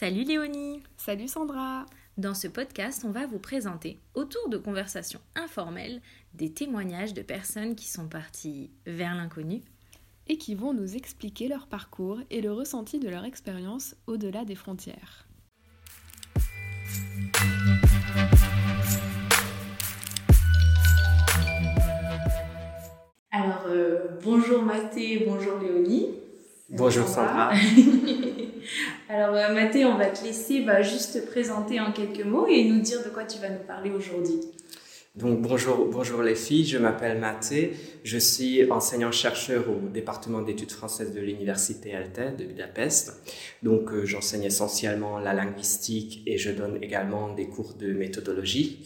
Salut Léonie Salut Sandra Dans ce podcast, on va vous présenter, autour de conversations informelles, des témoignages de personnes qui sont parties vers l'inconnu et qui vont nous expliquer leur parcours et le ressenti de leur expérience au-delà des frontières. Alors, euh, bonjour Mathé, bonjour Léonie. Bonjour Sandra. Alors euh, Mathé, on va te laisser bah, juste te présenter en quelques mots et nous dire de quoi tu vas nous parler aujourd'hui. Donc bonjour, bonjour les filles, je m'appelle Mathé, je suis enseignant-chercheur au département d'études françaises de l'université Alte de Budapest. Donc euh, j'enseigne essentiellement la linguistique et je donne également des cours de méthodologie.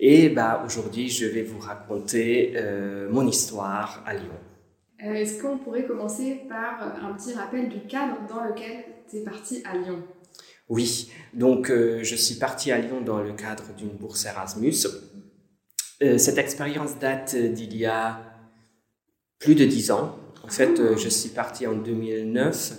Et bah, aujourd'hui, je vais vous raconter euh, mon histoire à Lyon. Euh, est-ce qu'on pourrait commencer par un petit rappel du cadre dans lequel tu es parti à Lyon? Oui, donc euh, je suis parti à Lyon dans le cadre d'une bourse Erasmus. Euh, cette expérience date d'il y a plus de dix ans. En fait, Ah. je suis parti en 2009.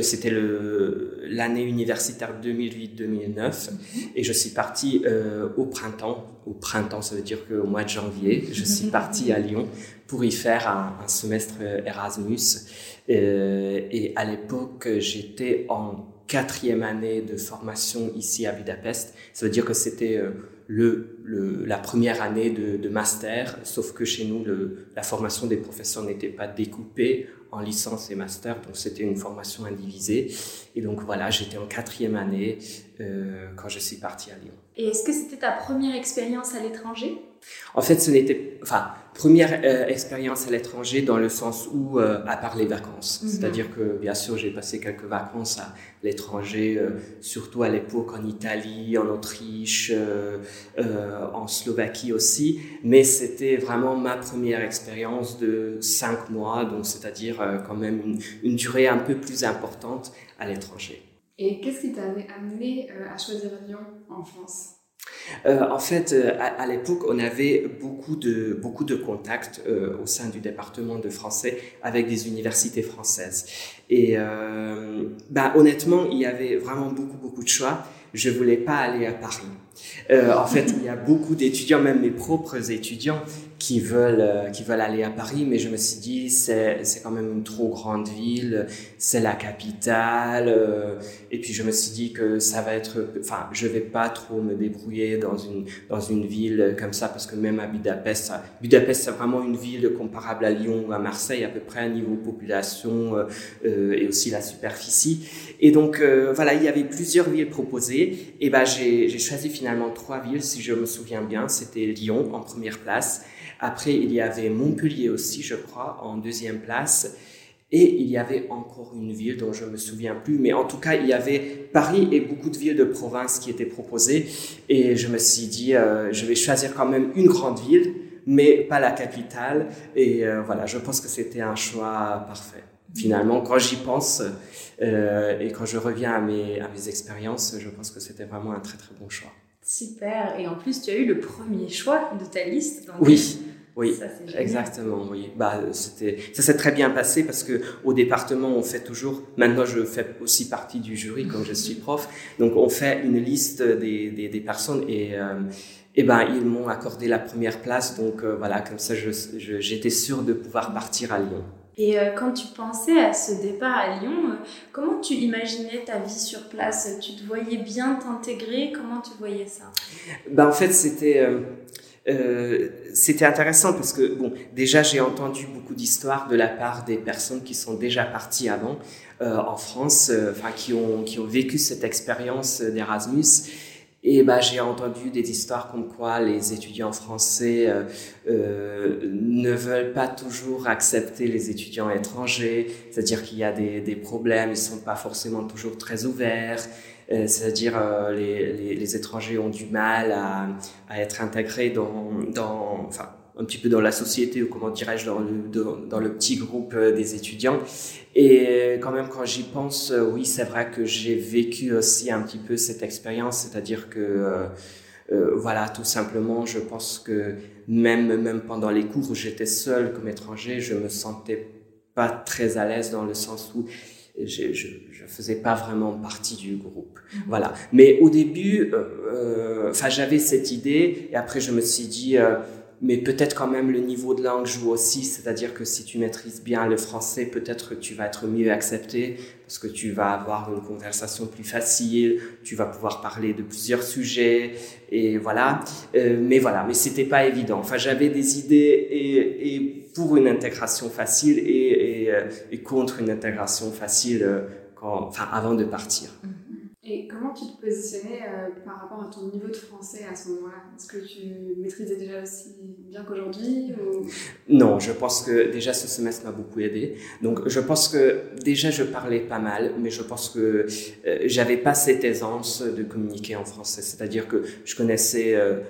C'était l'année universitaire 2008-2009 et je suis parti euh, au printemps. Au printemps, ça veut dire qu'au mois de janvier, je suis parti à Lyon pour y faire un, un semestre Erasmus. Euh, et à l'époque, j'étais en quatrième année de formation ici à Budapest. Ça veut dire que c'était euh, le, le, la première année de, de master, sauf que chez nous, le, la formation des professeurs n'était pas découpée en licence et master, donc c'était une formation indivisée. Et donc voilà, j'étais en quatrième année euh, quand je suis parti à Lyon. Et est-ce que c'était ta première expérience à l'étranger? En fait, ce n'était, enfin, première euh, expérience à l'étranger dans le sens où, euh, à part les vacances, Mhm. c'est-à-dire que bien sûr, j'ai passé quelques vacances à l'étranger, euh, surtout à l'époque en Italie, en Autriche, en Slovaquie aussi, mais c'était vraiment ma première expérience de cinq mois, donc c'est-à-dire quand même une, une durée un peu plus importante à l'étranger. Et qu'est-ce qui t'avait amené à choisir Lyon en France? Euh, en fait, euh, à, l'époque, on avait beaucoup de, beaucoup de contacts euh, au sein du département de français avec des universités françaises. Et bah, honnêtement, il y avait vraiment beaucoup, beaucoup de choix. Je voulais pas aller à Paris. En fait, il y a beaucoup d'étudiants, même mes propres étudiants, qui veulent, euh, qui veulent aller à Paris, mais je me suis dit, c'est, c'est quand même une trop grande ville, c'est la capitale, euh, et puis je me suis dit que ça va être, enfin, je vais pas trop me débrouiller dans une, dans une ville comme ça, parce que même à Budapest, Budapest c'est vraiment une ville comparable à Lyon ou à Marseille, à peu près à niveau population euh, euh, et aussi la superficie. Et donc euh, voilà, il y avait plusieurs villes proposées, et ben j'ai, j'ai choisi finalement trois villes, si je me souviens bien. C'était Lyon en première place. Après, il y avait Montpellier aussi, je crois, en deuxième place. Et il y avait encore une ville dont je me souviens plus, mais en tout cas, il y avait Paris et beaucoup de villes de province qui étaient proposées. Et je me suis dit, euh, je vais choisir quand même une grande ville, mais pas la capitale. Et euh, voilà, je pense que c'était un choix parfait. Finalement, quand j'y pense euh, et quand je reviens à mes, à mes expériences, je pense que c'était vraiment un très très bon choix. Super. Et en plus, tu as eu le premier choix de ta liste. donc- Oui, oui. Ça. Exactement, oui. Bah, c'était, ça s'est très bien passé parce que au département, on fait toujours. Maintenant, je fais aussi partie du jury comme je suis prof. Donc, on fait une liste des, des, des personnes et euh, et ben ils m'ont accordé la première place. Donc euh, voilà, comme ça, je, je- j'étais sûr de pouvoir partir à Lyon. Et euh, quand tu pensais à ce départ à Lyon, comment tu imaginais ta vie sur place? Tu te voyais bien t'intégrer? Comment tu voyais ça? Ben, en fait, c'était euh, c'était intéressant parce que bon, déjà j'ai entendu beaucoup d'histoires de la part des personnes qui sont déjà parties avant euh, en France, euh, enfin qui ont qui ont vécu cette expérience d'Erasmus. Et ben, j'ai entendu des histoires comme quoi les étudiants français ne veulent pas toujours accepter les étudiants étrangers, c'est-à-dire qu'il y a des, des problèmes, ils sont pas forcément toujours très ouverts. Euh, c'est-à-dire euh, les, les, étrangers ont du mal à, à être intégrés dans, dans, enfin, un petit peu dans la société ou comment dirais-je dans le, dans, le petit groupe euh, des étudiants. Et quand même quand j'y pense, oui c'est vrai que j'ai vécu aussi un petit peu cette expérience, c'est-à-dire que voilà tout simplement je pense que même même pendant les cours où j'étais seul comme étranger, je me sentais pas très à l'aise dans le sens où je, je, je faisais pas vraiment partie du groupe. Mhm. Voilà. Mais au début, enfin, j'avais cette idée et après je me suis dit mais peut-être quand même le niveau de langue joue aussi, c'est-à-dire que si tu maîtrises bien le français, peut-être que tu vas être mieux accepté parce que tu vas avoir une conversation plus facile, tu vas pouvoir parler de plusieurs sujets et voilà. Euh, mais voilà, mais c'était pas évident. Enfin, j'avais des idées et, et, pour une intégration facile et, et, euh, et contre une intégration facile euh, quand, enfin, avant de partir. Mm. Et comment tu te positionnais euh, par rapport à ton niveau de français à ce moment-là? Est-ce que tu maîtrisais déjà aussi bien qu'aujourd'hui ou... Non, je pense que déjà ce semestre m'a beaucoup aidé. Donc je pense que déjà je parlais pas mal, mais je pense que euh, j'avais pas cette aisance de communiquer en français. C'est-à-dire que je connaissais euh,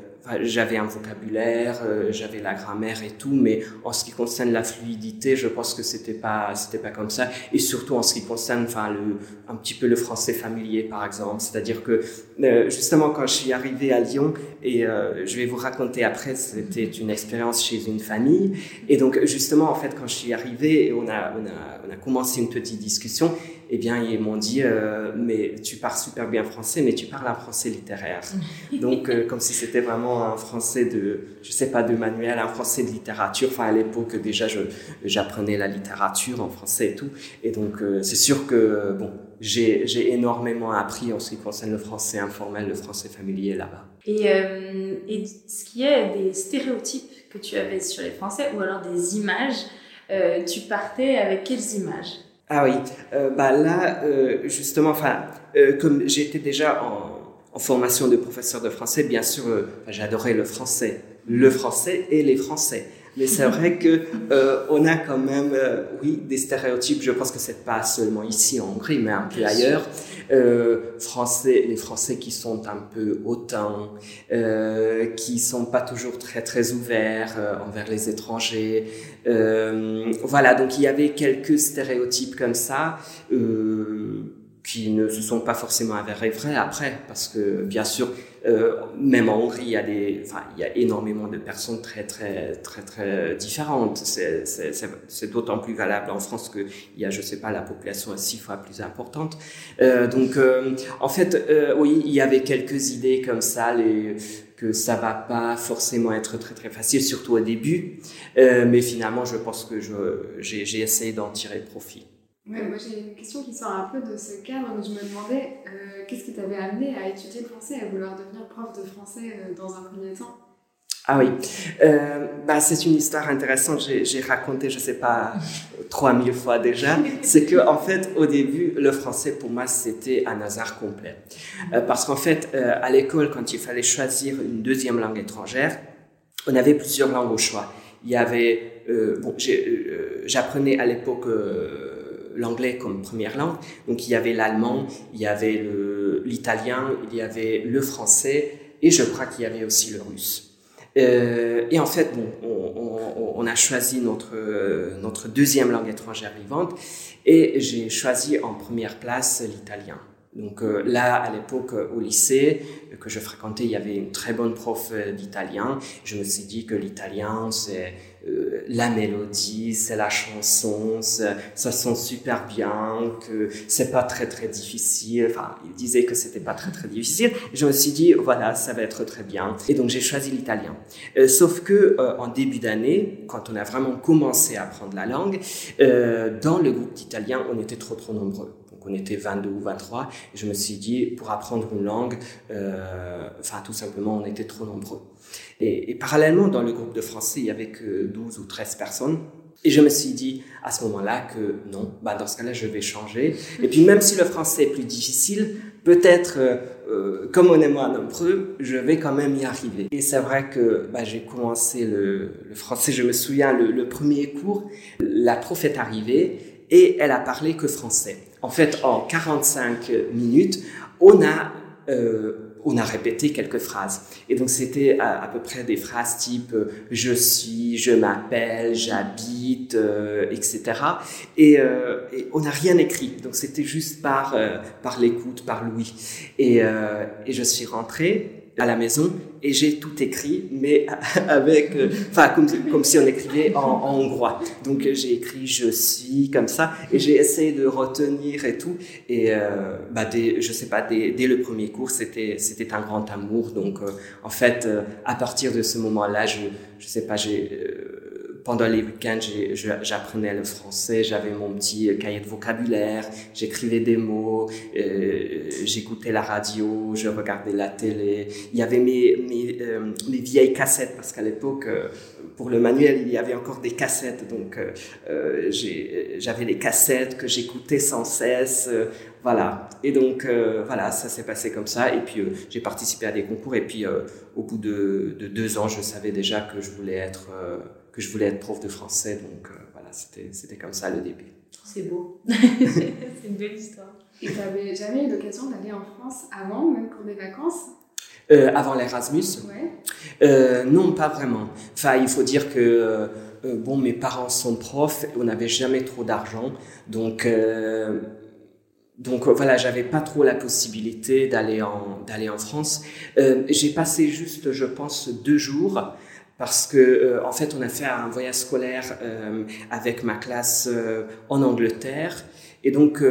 j'avais un vocabulaire, euh, j'avais la grammaire et tout, mais en ce qui concerne la fluidité, je pense que c'était pas, c'était pas comme ça. Et surtout en ce qui concerne, enfin, le, un petit peu le français familier, par exemple. C'est-à-dire que, euh, justement, quand je suis arrivé à Lyon, et euh, je vais vous raconter après, c'était une expérience chez une famille. Et donc, justement, en fait, quand je suis arrivé, on a, on a, on a commencé une petite discussion, eh bien, ils m'ont dit, euh, mais tu parles super bien français, mais tu parles un français littéraire. Donc, euh, comme si c'était vraiment un français de, je sais pas, de manuel, un français de littérature. Enfin, à l'époque, déjà, j'apprenais la littérature en français et tout. Et donc, euh, c'est sûr que, bon, j'ai énormément appris en ce qui concerne le français informel, le français familier là-bas. Et, et ce qui est des stéréotypes que tu avais sur les Français, ou alors des images, tu partais avec quelles images? Ah oui, euh, bah là, euh, justement, enfin, euh, comme j'étais déjà en, formation de professeur de français, bien sûr, euh, j'adorais le français, le français et les Français. Mais c'est vrai que euh, on a quand même, euh, oui, des stéréotypes. Je pense que c'est pas seulement ici en Hongrie, mais un peu ailleurs. Euh, français, les Français qui sont un peu hautains, euh, qui sont pas toujours très très ouverts euh, envers les étrangers. Euh, voilà, donc il y avait quelques stéréotypes comme ça. Euh, qui ne se sont pas forcément avérés vrais après, parce que bien sûr, euh, même en Hongrie, il y a des, enfin, il y a énormément de personnes très, très, très, très différentes. C'est d'autant plus valable en France qu'il y a, je sais pas, la population est six fois plus importante. Euh, donc, euh, en fait, euh, oui, il y avait quelques idées comme ça, les, que ça va pas forcément être très très facile, surtout au début. Euh, mais finalement, je pense que j'ai essayé d'en tirer profit. Ouais, moi j'ai une question qui sort un peu de ce cadre. Je me demandais euh, qu'est-ce qui t'avait amené à étudier le français, à vouloir devenir prof de français euh, dans un premier temps? Ah oui, euh, bah, c'est une histoire intéressante. J'ai raconté, je sais pas, 3000 fois déjà. C'est que en fait, au début, le français pour moi c'était un hasard complet. Euh, parce qu'en fait, euh, à l'école, quand il fallait choisir une deuxième langue étrangère, on avait plusieurs langues au choix. Il y avait, bon, j'apprenais à l'époque l'anglais comme première langue. Donc il y avait l'allemand, il y avait l'italien, il y avait le français et je crois qu'il y avait aussi le russe. Euh, et en fait, bon, on, on, a choisi notre, notre deuxième langue étrangère vivante et j'ai choisi en première place l'italien. Donc euh, là, à l'époque, au lycée que je fréquentais, il y avait une très bonne prof d'italien. Je me suis dit que l'italien, c'est euh, la mélodie, c'est la chanson, ça sent super bien, que c'est pas très très difficile. Enfin, il disait que c'était pas très très difficile. Je me suis dit, voilà, ça va être très bien. Et donc j'ai choisi l'italien. Euh, sauf que euh, en début d'année, quand on a vraiment commencé à apprendre la langue, euh, dans le groupe d'italien, on était trop trop nombreux on était 22 ou 23, et je me suis dit, pour apprendre une langue, euh, enfin tout simplement, on était trop nombreux. Et, parallèlement, dans le groupe de français, il y avait que 12 ou 13 personnes. Et je me suis dit à ce moment-là que non, bah dans ce cas-là, je vais changer. Et puis même si le français est plus difficile, peut-être euh, comme on est moins nombreux, je vais quand même y arriver. Et c'est vrai que bah, j'ai commencé le, le, français, je me souviens, le, le premier cours, la prof est arrivée et elle a parlé que français. En fait, en 45 minutes, on a, euh, on a répété quelques phrases. Et donc, c'était à, peu près des phrases type euh, je suis, je m'appelle, j'habite, euh, etc. Et, on n'a rien écrit. Donc, c'était juste par, par l'écoute, par l'ouïe. Et, et je suis rentrée à la maison et j'ai tout écrit, mais avec, euh, enfin, comme, comme, si on écrivait en, hongrois. Donc j'ai écrit je suis comme ça et j'ai essayé de retenir et tout. Et euh, bah, dès, je sais pas, dès, dès le premier cours, c'était c'était un grand amour. Donc euh, en fait, euh, à partir de ce moment-là, je je sais pas, j'ai pendant les week-ends, j'apprenais le français, j'avais mon petit cahier de vocabulaire, j'écrivais des mots, euh, j'écoutais la radio, je regardais la télé. Il y avait mes, mes, euh, mes vieilles cassettes, parce qu'à l'époque, euh, pour le manuel, il y avait encore des cassettes. Donc, euh, j'avais les cassettes que j'écoutais sans cesse. voilà. Et donc, voilà, ça s'est passé comme ça. Et puis, j'ai participé à des concours. Et puis, au bout de, de, deux ans, je savais déjà que je voulais être que je voulais être prof de français. Donc euh, voilà, c'était comme ça le début. C'est beau. c'est une belle histoire. Et tu n'avais jamais eu l'occasion d'aller en France avant, même pour des vacances? Euh, Avant l'Erasmus? Ouais. euh, Non, pas vraiment. Enfin, il faut dire que euh, bon, mes parents sont profs, on n'avait jamais trop d'argent, donc euh, donc voilà, j'avais pas trop la possibilité d'aller en d'aller en France. Euh, j'ai passé juste, je pense, deux jours parce que euh, en fait on a fait un voyage scolaire euh, avec ma classe euh, en Angleterre et donc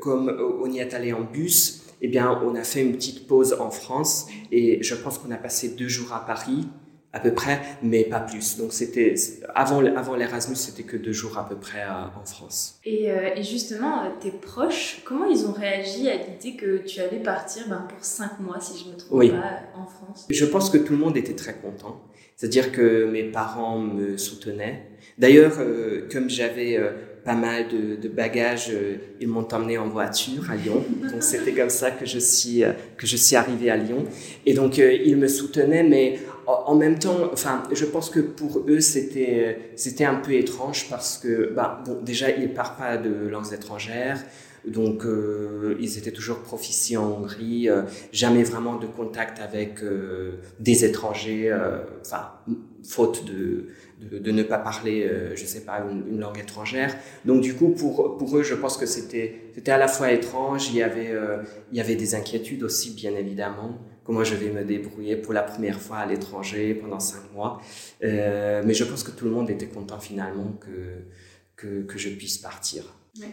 comme on y est allé en bus eh bien on a fait une petite pause en France et je pense qu'on a passé deux jours à Paris à peu près, mais pas plus. Donc c'était avant avant l'Erasmus, c'était que deux jours à peu près à, en France. Et, et, justement, tes proches, comment ils ont réagi à l'idée que tu allais partir ben, pour cinq mois, si je me trompe oui. pas, en France? Je pense que tout le monde était très content. C'est-à-dire que mes parents me soutenaient. D'ailleurs, euh, comme j'avais euh, pas mal de, de bagages, euh, ils m'ont emmené en voiture à Lyon. Donc c'était comme ça que je suis que je suis arrivé à Lyon. Et donc ils me soutenaient, mais en même temps, enfin, je pense que pour eux c'était c'était un peu étrange parce que bah bon déjà ils parlent pas de langues étrangères. Donc, euh, ils étaient toujours proficients en Hongrie, euh, jamais vraiment de contact avec euh, des étrangers, enfin, faute de, ne pas parler, je sais pas, une, langue étrangère. Donc, du coup, pour, eux, je pense que c'était, à la fois étrange, il y, avait, il y avait des inquiétudes aussi, bien évidemment. Comment je vais me débrouiller pour la première fois à l'étranger pendant cinq mois. mais je pense que tout le monde était content finalement que, que je puisse partir.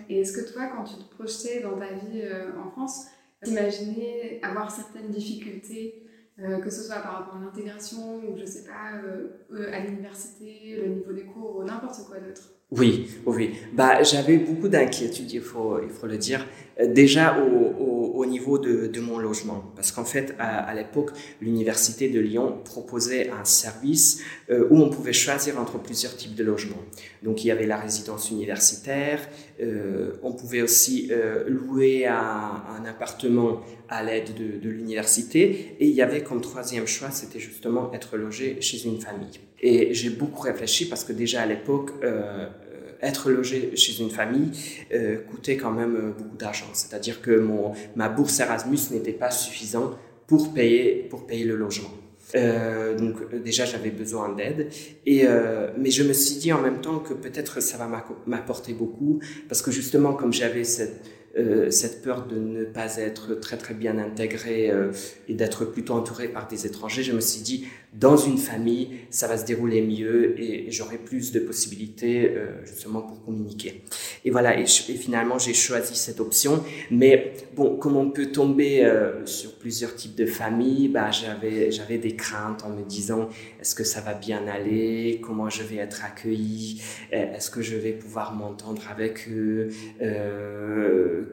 Et est-ce que toi, quand tu te projetais dans ta vie euh, en France, t'imaginais avoir certaines difficultés, euh, que ce soit par rapport à l'intégration ou je sais pas, euh, à l'université, le niveau des cours ou n'importe quoi d'autre? Oui, oui. Bah, j'avais beaucoup d'inquiétudes, il faut, il faut le dire. Déjà au, au, au niveau de, mon logement, parce qu'en fait, à, l'époque, l'université de Lyon proposait un service euh, où on pouvait choisir entre plusieurs types de logements. Donc, il y avait la résidence universitaire, euh, on pouvait aussi euh, louer un, appartement à l'aide de, l'université, et il y avait comme troisième choix, c'était justement être logé chez une famille. Et j'ai beaucoup réfléchi parce que déjà à l'époque, être logé chez une famille euh, coûtait quand même beaucoup d'argent. C'est-à-dire que mon, ma bourse Erasmus n'était pas suffisante pour payer, pour payer le logement. Euh, donc déjà j'avais besoin d'aide et euh, mais je me suis dit en même temps que peut-être ça va m'apporter beaucoup parce que justement comme j'avais cette euh, cette peur de ne pas être très très bien intégré euh, et d'être plutôt entouré par des étrangers, je me suis dit, dans une famille, ça va se dérouler mieux et, j'aurai plus de possibilités euh, justement pour communiquer. Et voilà, et, finalement j'ai choisi cette option. Mais bon, comme on peut tomber euh, sur plusieurs types de familles, bah, j'avais j'avais des craintes en me disant, est-ce que ça va bien aller? Comment je vais être accueilli Est-ce que je vais pouvoir m'entendre avec eux?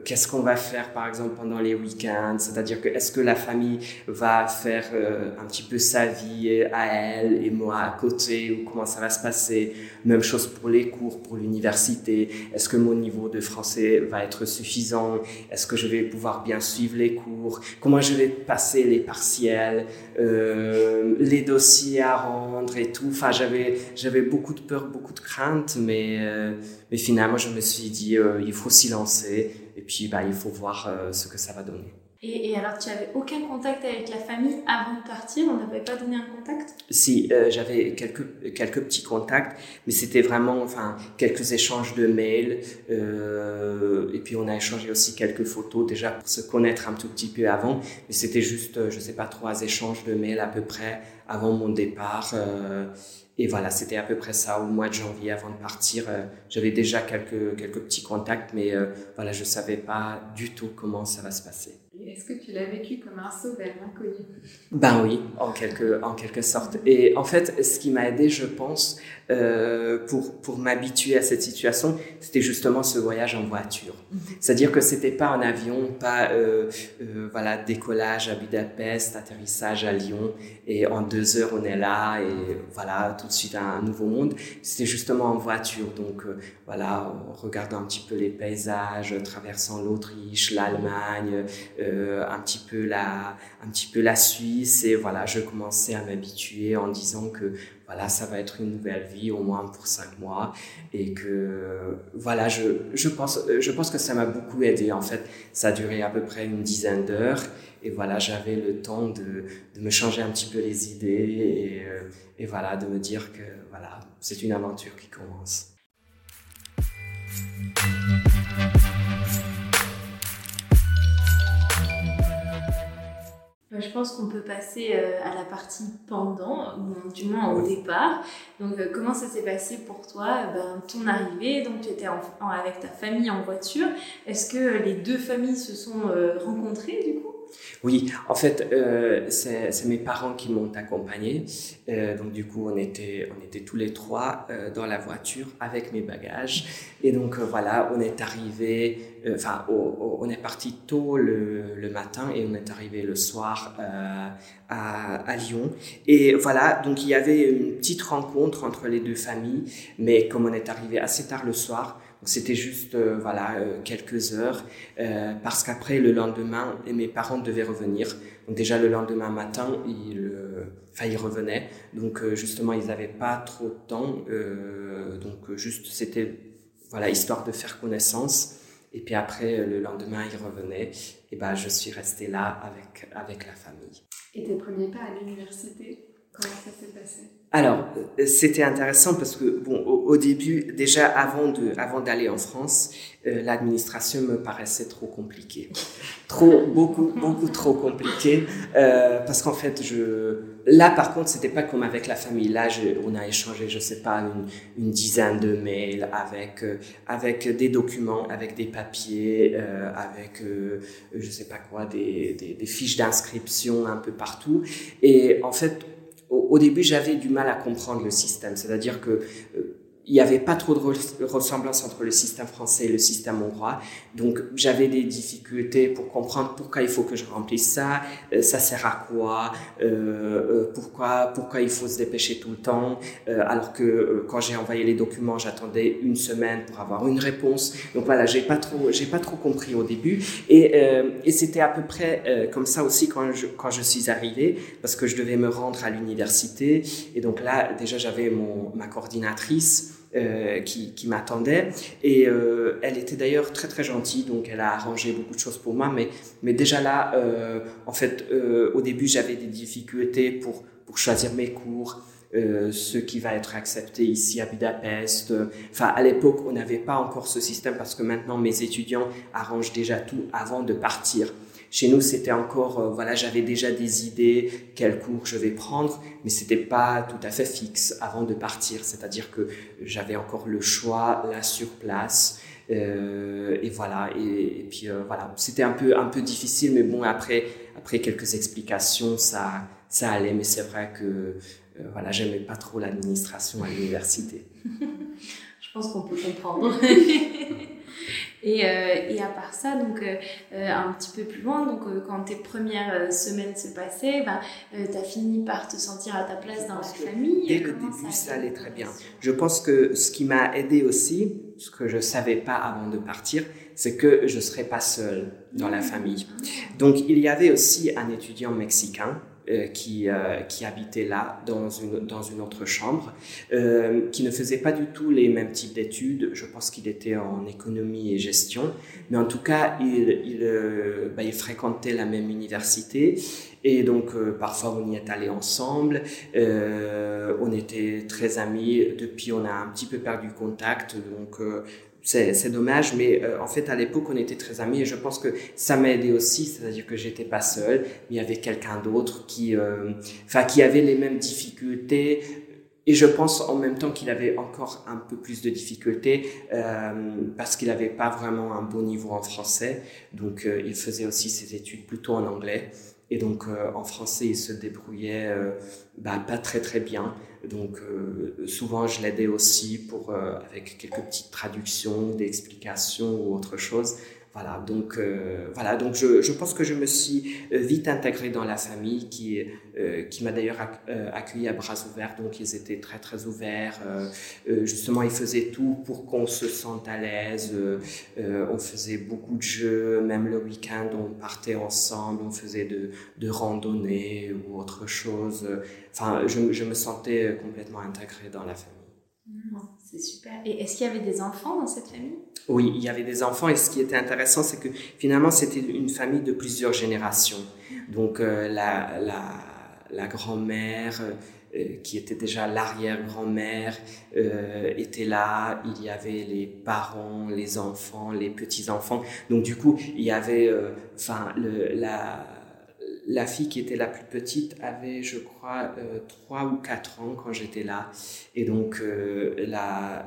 Qu'est-ce qu'on va faire par exemple pendant les week-ends, c'est-à-dire que est-ce que la famille va faire euh, un petit peu sa vie? À elle et moi à côté ou comment ça va se passer. Même chose pour les cours, pour l'université. Est-ce que mon niveau de français va être suffisant? Est-ce que je vais pouvoir bien suivre les cours? Comment je vais passer les partiels, euh, les dossiers à rendre et tout. Enfin, j'avais j'avais beaucoup de peur, beaucoup de craintes, mais euh, mais finalement je me suis dit euh, il faut s'y lancer et puis bah, il faut voir ce que ça va donner. Et, alors, tu avais aucun contact avec la famille avant de partir? On n'avait pas donné un contact? Si, euh, j'avais quelques, quelques petits contacts, mais c'était vraiment enfin, quelques échanges de mails. Euh, et puis, on a échangé aussi quelques photos déjà pour se connaître un tout petit peu avant. Mais c'était juste, je sais pas, trois échanges de mails à peu près avant mon départ. Euh, et voilà, c'était à peu près ça au mois de janvier avant de partir. Euh, j'avais déjà quelques, quelques petits contacts, mais euh, voilà, je ne savais pas du tout comment ça va se passer. Est-ce que tu l'as vécu comme un saut vers l'inconnu Ben oui, en quelque, en quelque sorte. Et en fait, ce qui m'a aidé, je pense, euh, pour, pour m'habituer à cette situation, c'était justement ce voyage en voiture. Mhm. C'est-à-dire que c'était pas un avion, pas euh, euh, voilà décollage à Budapest, atterrissage à Lyon, et en deux heures on est là et voilà tout de suite un nouveau monde. C'était justement en voiture, donc voilà, en regardant un petit peu les paysages, traversant l'Autriche, l'Allemagne, euh, un petit peu la, un petit peu la Suisse, et voilà, je commençais à m'habituer en disant que voilà, ça va être une nouvelle vie au moins pour cinq mois et que voilà, je, je pense, je pense que ça m'a beaucoup aidé. En fait, ça a duré à peu près une dizaine d'heures et voilà, j'avais le temps de, de, me changer un petit peu les idées et, euh, et voilà, de me dire que voilà, c'est une aventure qui commence. Je pense qu'on peut passer euh, à la partie pendant, ou du moins au départ. Donc, euh, comment ça s'est passé pour toi, ben, ton arrivée? Donc, tu étais avec ta famille en voiture. Est-ce que les deux familles se sont euh, rencontrées du coup? Oui, en fait, euh, c'est mes parents qui m'ont accompagné. Euh, donc du coup, on était, on était tous les trois euh, dans la voiture avec mes bagages. Et donc voilà, on est arrivé, enfin, on est parti tôt le, matin et on est arrivé le soir à, Lyon. Et voilà, donc il y avait une petite rencontre entre les deux familles, mais comme on est arrivé assez tard le soir, c'était juste euh, voilà euh, quelques heures euh, parce qu'après le lendemain mes parents devaient revenir. Donc déjà le lendemain matin ils enfin ils revenaient. Donc justement ils n'avaient pas trop de temps. donc juste c'était voilà histoire de faire connaissance. Et puis après le lendemain ils revenaient. Et ben je suis restée là avec avec la famille. Et tes premiers pas à l'université Comment ça s'est passé? Alors, euh, c'était intéressant parce que, bon, au, au, début, déjà avant de, avant d'aller en France, euh, l'administration me paraissait trop compliquée. Trop, beaucoup, beaucoup trop compliqué. Euh, parce qu'en fait, je, là, par contre, c'était pas comme avec la famille. Là, je, on a échangé, je sais pas, une, une dizaine de mails avec, euh, avec des documents, avec des papiers, euh, avec, euh, je sais pas quoi, des, des, des fiches d'inscription un peu partout. Et en fait, au, début, j'avais du mal à comprendre le système. C'est-à-dire que euh, il n'y avait pas trop de ressemblance entre le système français et le système hongrois. Donc, j'avais des difficultés pour comprendre pourquoi il faut que je remplisse ça, euh, ça sert à quoi, euh, euh, pourquoi, pourquoi il faut se dépêcher tout le temps, euh, alors que euh, quand j'ai envoyé les documents, j'attendais une semaine pour avoir une réponse. Donc voilà, j'ai pas trop, j'ai pas trop compris au début. Et, et c'était à peu près comme ça aussi quand je, quand je suis arrivée, parce que je devais me rendre à l'université. Et donc là, déjà, j'avais mon, ma coordinatrice qui, qui m'attendait. Et euh, elle était d'ailleurs très très gentille, donc elle a arrangé beaucoup de choses pour moi. Mais, mais déjà là, euh, en fait, euh, au début, j'avais des difficultés pour, pour choisir mes cours. Euh, ce qui va être accepté ici à Budapest. Enfin, à l'époque, on n'avait pas encore ce système parce que maintenant, mes étudiants arrangent déjà tout avant de partir. Chez nous, c'était encore, euh, voilà, j'avais déjà des idées, quel cours je vais prendre, mais c'était pas tout à fait fixe avant de partir. C'est-à-dire que j'avais encore le choix là sur place. Euh, et voilà. Et, et puis euh, voilà, c'était un peu un peu difficile, mais bon après après quelques explications, ça ça allait. Mais c'est vrai que euh, voilà, j'aimais pas trop l'administration à l'université. Je pense qu'on peut comprendre. Et, euh, et, à part ça, donc euh, un petit peu plus loin, donc euh, quand tes premières semaines se passaient, ben, tu as fini par te sentir à ta place dans la famille. Dès le début, ça, ça allait très bien. Je pense que ce qui m'a aidé aussi, ce que je savais pas avant de partir, c'est que je serais pas seule dans la famille. Donc il y avait aussi un étudiant mexicain qui, qui habitait là, dans une, dans une autre chambre, qui ne faisait pas du tout les mêmes types d'études. Je pense qu'il était en économie et gestion, mais en tout cas, il, il, bah, il fréquentait la même université. Et donc, parfois, on y est allé ensemble. on était très amis. Depuis, on a un petit peu perdu contact. Donc, c'est dommage, mais euh, en fait, à l'époque, on était très amis et je pense que ça m'a aidé aussi, c'est-à-dire que j'étais pas seul, il y avait quelqu'un d'autre qui, euh, enfin, qui avait les mêmes difficultés. Et je pense en même temps qu'il avait encore un peu plus de difficultés euh, parce qu'il n'avait pas vraiment un bon niveau en français. Donc, il faisait aussi ses études plutôt en anglais. Et donc, en français, il se débrouillait bah, pas très très bien. Donc euh, souvent je l'aidais aussi pour euh, avec quelques petites traductions, des explications ou autre chose. Voilà, donc euh, voilà, donc je, je, pense que je me suis vite intégré dans la famille qui qui m'a d'ailleurs accueilli à bras ouverts. Donc ils étaient très très ouverts. justement, ils faisaient tout pour qu'on se sente à l'aise. on faisait beaucoup de jeux, même le week-end on partait ensemble, on faisait de de randonnées ou autre chose enfin, je, je, me sentais complètement intégré dans la famille. Mmh, c'est super. Et est-ce qu'il y avait des enfants dans cette famille? Oui, il y avait des enfants. Et ce qui était intéressant, c'est que finalement, c'était une famille de plusieurs générations. Donc, euh, la, la, grand-mère, euh, qui était déjà l'arrière-grand-mère, euh, était là. Il y avait les parents, les enfants, les petits-enfants. Donc, du coup, il y avait, enfin, le, la la fille qui était la plus petite avait, je crois, euh, 3 ou 4 ans quand j'étais là. Et donc, euh,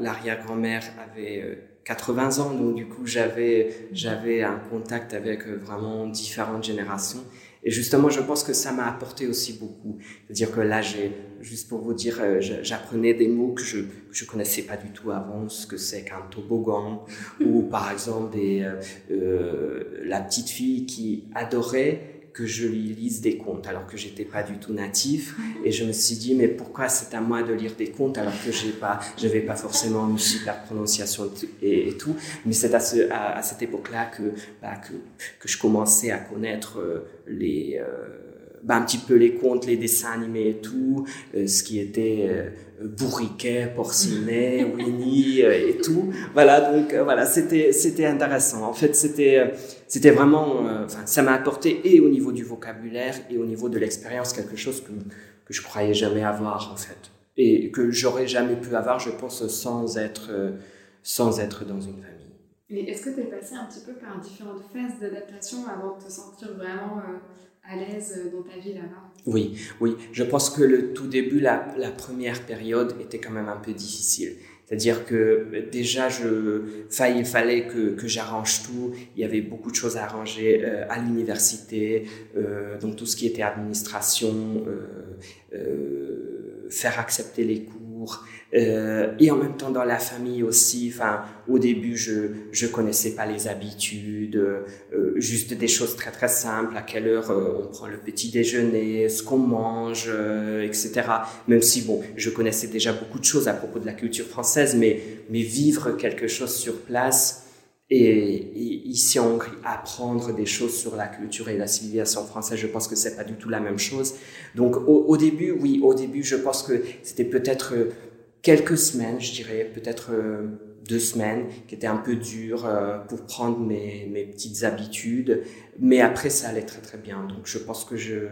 l'arrière-grand-mère avait 80 euh, ans. Donc, du coup, j'avais, j'avais un contact avec euh, vraiment différentes générations. Et justement, je pense que ça m'a apporté aussi beaucoup. C'est-à-dire que là, j'ai, juste pour vous dire, j'apprenais des mots que je je connaissais pas du tout avant, ce que c'est qu'un toboggan, ou par exemple des, la petite fille qui adorait que je lui lise des contes alors que j'étais pas du tout natif. Et je me suis dit mais pourquoi c'est à moi de lire des contes alors que j'ai pas j'avais pas forcément une super prononciation et, tout mais c'est à, ce, à, cette époque là que, bah, que que je commençais à connaître euh, les euh, bah, un petit peu les contes, les dessins animés et tout, euh, ce qui était euh, Bourriquet, Porcinet, Winnie euh, et tout. Voilà, donc voilà, c'était c'était intéressant. En fait, c'était c'était vraiment, enfin, ça m'a apporté et au niveau du vocabulaire et au niveau de l'expérience quelque chose que que je croyais jamais avoir en fait et que j'aurais jamais pu avoir, je pense, sans être sans être dans une famille. Et est-ce que tu es passé un petit peu par différentes phases d'adaptation avant de te sentir vraiment à l'aise dans ta vie là-bas Oui, oui. Je pense que le tout début, la, première période était quand même un peu difficile. C'est-à-dire que déjà, je, il fallait que, j'arrange tout. Il y avait beaucoup de choses à arranger euh, à l'université, euh, donc tout ce qui était administration, euh, euh faire accepter les cours, euh, et en même temps dans la famille aussi. Enfin, au début, je je connaissais pas les habitudes, euh, juste des choses très très simples. À quelle heure euh, on prend le petit déjeuner, ce qu'on mange, euh, etc. Même si bon, je connaissais déjà beaucoup de choses à propos de la culture française, mais mais vivre quelque chose sur place. Et, ici en Hongrie, apprendre des choses sur la culture et la civilisation française, je pense que c'est pas du tout la même chose. Donc au, au début, oui, au début, je pense que c'était peut-être quelques semaines, je dirais, peut-être euh, deux semaines, qui étaient un peu dures euh, pour prendre mes, mes, petites habitudes. Mais après, ça allait très très bien. Donc je pense que je,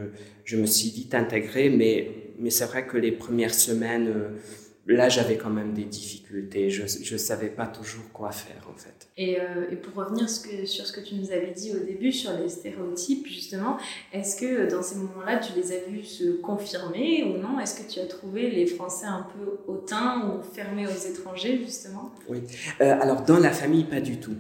je me suis vite intégré, mais, mais c'est vrai que les premières semaines, euh, là, j'avais quand même des difficultés. Je ne savais pas toujours quoi faire, en fait. Et, euh, et pour revenir ce que, sur ce que tu nous avais dit au début, sur les stéréotypes, justement, est-ce que euh, dans ces moments-là, tu les as vus se confirmer ou non? Est-ce que tu as trouvé les Français un peu hautains ou fermés aux étrangers, justement? Oui. Euh, alors, dans la famille, pas du tout.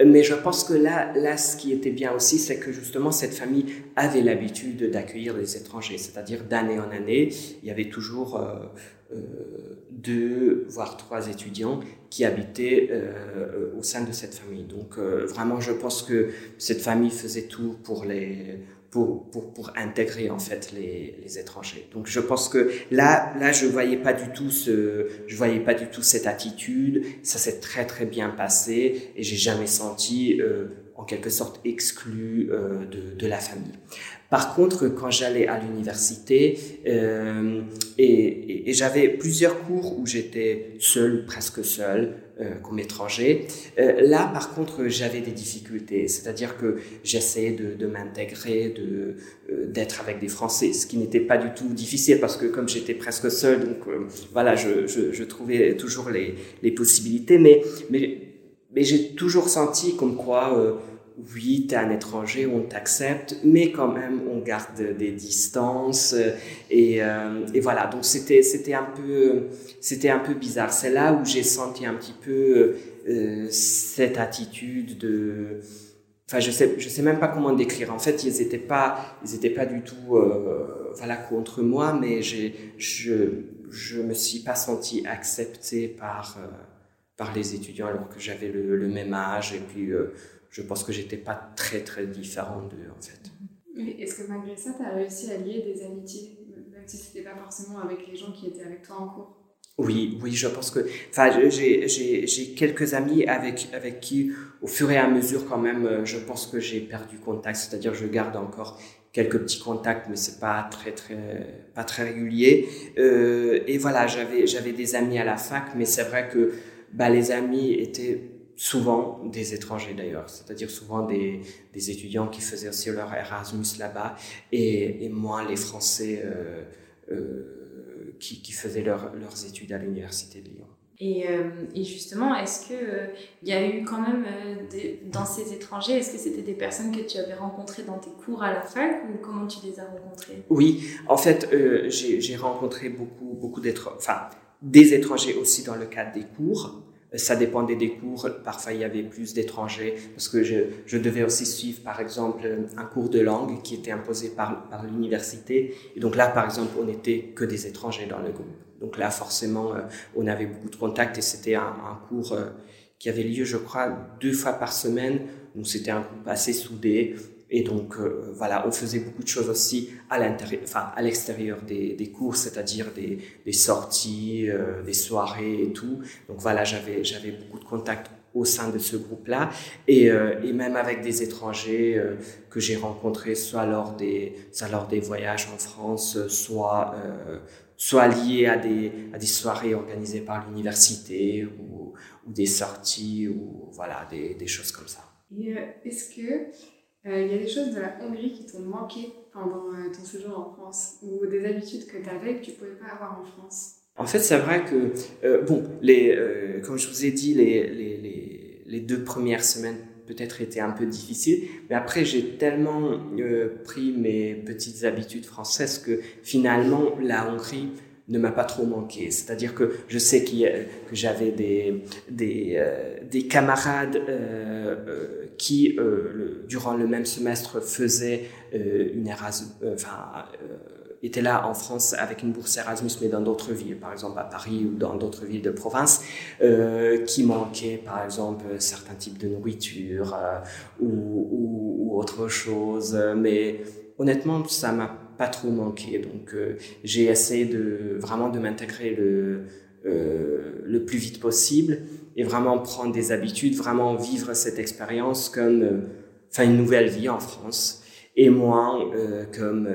Mhm. Mais je pense que là, là, ce qui était bien aussi, c'est que justement, cette famille avait l'habitude d'accueillir les étrangers. C'est-à-dire, d'année en année, il y avait toujours... Euh, deux, voire trois étudiants qui habitaient euh, au sein de cette famille. Donc euh, vraiment, je pense que cette famille faisait tout pour les pour, pour, pour intégrer en fait les, les, étrangers. Donc je pense que là là je voyais pas du tout ce je voyais pas du tout cette attitude. Ça s'est très très bien passé et j'ai jamais senti en quelque sorte exclu de, de, la famille. Par contre, quand j'allais à l'université, et, et, et j'avais plusieurs cours où j'étais seul, presque seul, euh, comme étranger. Euh, là, par contre, j'avais des difficultés, c'est-à-dire que j'essayais de, de m'intégrer, de, euh, d'être avec des Français, ce qui n'était pas du tout difficile parce que comme j'étais presque seul, donc voilà, je, je, je, trouvais toujours les, les possibilités, mais, mais, mais j'ai toujours senti comme quoi oui, tu es un étranger, on t'accepte, mais quand même, on garde des distances. Et, euh, et voilà, donc c'était, un peu, c'était un peu bizarre. C'est là où j'ai senti un petit peu euh, cette attitude de... Enfin, je sais, je sais même pas comment décrire. En fait, ils n'étaient pas, ils pas du tout, euh, voilà, contre moi, mais je, je me suis pas senti accepté par, euh, par les étudiants alors que j'avais le, le, même âge et puis euh, je pense que j'étais pas très très différent d'eux en fait. Est-ce que malgré ça, tu as réussi à lier des amitiés, même si c'était pas forcément avec les gens qui étaient avec toi en cours? Oui, oui, je pense que. Enfin, j'ai quelques amis avec, avec qui, au fur et à mesure, quand même, euh, je pense que j'ai perdu contact. C'est-à-dire, je garde encore quelques petits contacts, mais c'est pas très, très, pas très régulier. Euh, et voilà, j'avais des amis à la fac, mais c'est vrai que bah, les amis étaient souvent des étrangers d'ailleurs, c'est-à-dire souvent des, des, étudiants qui faisaient aussi leur Erasmus là-bas et, et moins les Français euh, euh, qui, qui, faisaient leur, leurs études à l'Université de Lyon. Et, euh, et justement, est-ce qu'il euh, il y a eu quand même des, dans ces étrangers, est-ce que c'était des personnes que tu avais rencontrées dans tes cours à la fac ou comment tu les as rencontrées? Oui, en fait, j'ai rencontré beaucoup, beaucoup d'étrangers, enfin, des étrangers aussi dans le cadre des cours ça dépendait des cours. Parfois, il y avait plus d'étrangers parce que je, je, devais aussi suivre, par exemple, un cours de langue qui était imposé par, par l'université. Et donc là, par exemple, on n'était que des étrangers dans le groupe. Donc là, forcément, euh, on avait beaucoup de contacts et c'était un, un, cours euh, qui avait lieu, je crois, deux fois par semaine. Donc c'était un groupe assez soudé. Et donc, euh, voilà, on faisait beaucoup de choses aussi à l'intérieur, enfin, à l'extérieur des, des, cours, c'est-à-dire des, des, sorties, euh, des soirées et tout. Donc voilà, j'avais, beaucoup de contacts au sein de ce groupe-là et, euh, et même avec des étrangers que j'ai rencontrés soit lors des, soit lors des voyages en France, soit, soit liés à des, à des soirées organisées par l'université ou, ou des sorties ou voilà, des, des choses comme ça. Et est-ce que il y a des choses de la Hongrie qui t'ont manqué pendant euh, ton séjour en France ou des habitudes que tu avais que tu ne pouvais pas avoir en France? En fait, c'est vrai que, euh, bon, les, euh, comme je vous ai dit, les, les, les, deux premières semaines peut-être étaient un peu difficiles, mais après j'ai tellement euh, pris mes petites habitudes françaises que finalement la Hongrie ne m'a pas trop manqué. C'est-à-dire que je sais qu que j'avais des, des, euh, des camarades euh, euh, qui, durant le même semestre, faisaient une Erasmus, enfin, étaient là en France avec une bourse Erasmus, mais dans d'autres villes, par exemple à Paris ou dans d'autres villes de province, qui manquaient, par exemple, certains types de nourriture ou, ou, ou autre chose. Mais honnêtement, ça m'a pas trop manqué. Donc, euh, j'ai essayé de vraiment de m'intégrer le, euh, le plus vite possible et vraiment prendre des habitudes, vraiment vivre cette expérience comme, euh, enfin, une nouvelle vie en France et moins comme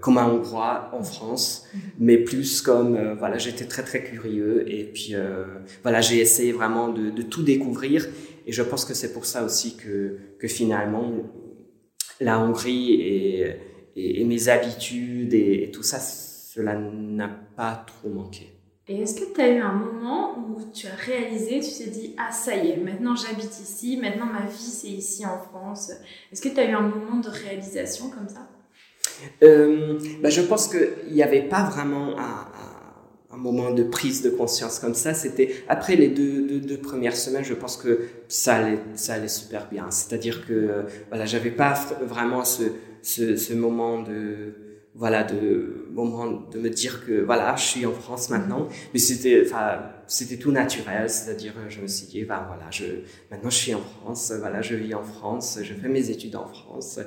comme un Hongrois en France, mm-hmm. mais plus comme voilà j'étais très très curieux et puis voilà j'ai essayé vraiment de, de, tout découvrir et je pense que c'est pour ça aussi que que finalement la Hongrie et et, et mes habitudes et, et, tout ça, cela n'a pas trop manqué. Et est-ce que tu as eu un moment où tu as réalisé, tu t'es dit, ah ça y est, maintenant j'habite ici, maintenant ma vie c'est ici en France. Est-ce que tu as eu un moment de réalisation comme ça? Euh, bah, Je pense qu'il n'y avait pas vraiment un, un, moment de prise de conscience comme ça. C'était après les deux, deux, deux, premières semaines, je pense que ça allait, ça allait super bien. C'est-à-dire que euh, voilà, j'avais pas vraiment ce ce, ce moment de voilà de moment de me dire que voilà je suis en France maintenant. Mais c'était enfin c'était tout naturel. C'est-à-dire je me suis dit ben voilà je maintenant je suis en France. Voilà je vis en France. Je fais mes études en France.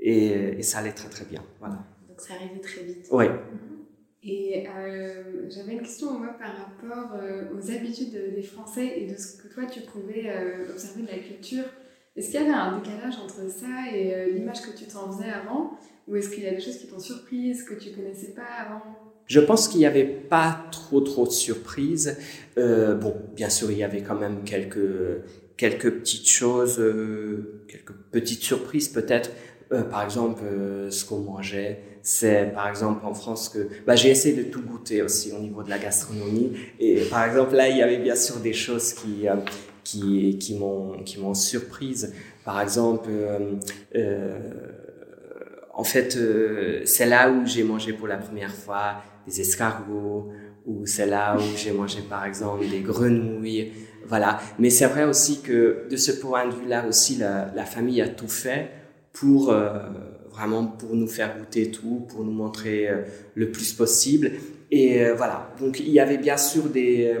Et, et ça allait très très bien. Voilà. Donc ça arrivait très vite. Oui. Et euh, j'avais une question moi par rapport euh, aux habitudes des Français et de ce que toi tu pouvais euh, observer de la culture Est-ce qu'il y avait un décalage entre ça et euh, l'image que tu t'en faisais avant? Ou est-ce qu'il y a des choses qui t'ont surprise, que tu connaissais pas avant? Je pense qu'il n'y avait pas trop trop de surprises. Euh, bon, bien sûr, il y avait quand même quelques quelques petites choses, euh, quelques petites surprises peut-être. Par exemple, ce qu'on mangeait, c'est par exemple en France que bah, j'ai essayé de tout goûter aussi au niveau de la gastronomie. Et par exemple là, il y avait bien sûr des choses qui qui qui m'ont surprise. Par exemple. en fait, c'est là où j'ai mangé pour la première fois des escargots, ou c'est là où j'ai mangé par exemple des grenouilles, voilà. Mais c'est vrai aussi que de ce point de vue-là aussi, la, la, famille a tout fait pour euh, vraiment pour nous faire goûter tout, pour nous montrer euh, le plus possible. Et euh, voilà. Donc il y avait bien sûr des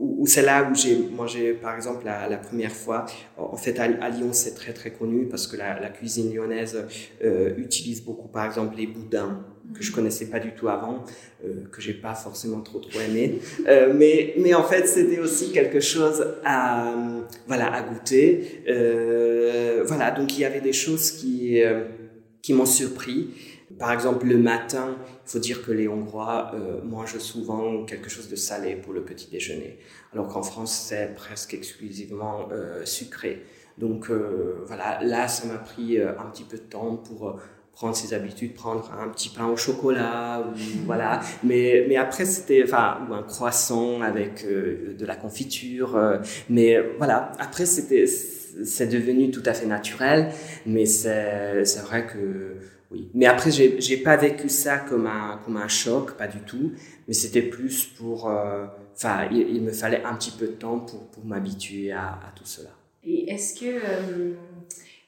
ou c'est là où j'ai mangé, par exemple, la, la, première fois. En fait, à, à Lyon, c'est très très connu parce que la, la cuisine lyonnaise euh, utilise beaucoup, par exemple, les boudins que je connaissais pas du tout avant, euh, que j'ai pas forcément trop trop aimé. Euh, mais mais en fait, c'était aussi quelque chose à voilà à goûter. Euh, voilà, donc il y avait des choses qui qui m'ont surpris. Par exemple, le matin, faut dire que les Hongrois euh, mangent souvent quelque chose de salé pour le petit déjeuner, alors qu'en France, c'est presque exclusivement euh, sucré. Donc euh, voilà, là, ça m'a pris un petit peu de temps pour prendre ses habitudes, prendre un petit pain au chocolat, ou, voilà. Mais, mais après, c'était, enfin, ou un croissant avec euh, de la confiture. mais voilà, après, c'était, c'est devenu tout à fait naturel. Mais c'est, c'est vrai que oui. Mais après, j'ai, pas vécu ça comme un, comme un choc, pas du tout. Mais c'était plus pour, enfin, il, me fallait un petit peu de temps pour, pour m'habituer à, à tout cela. Et est-ce que euh,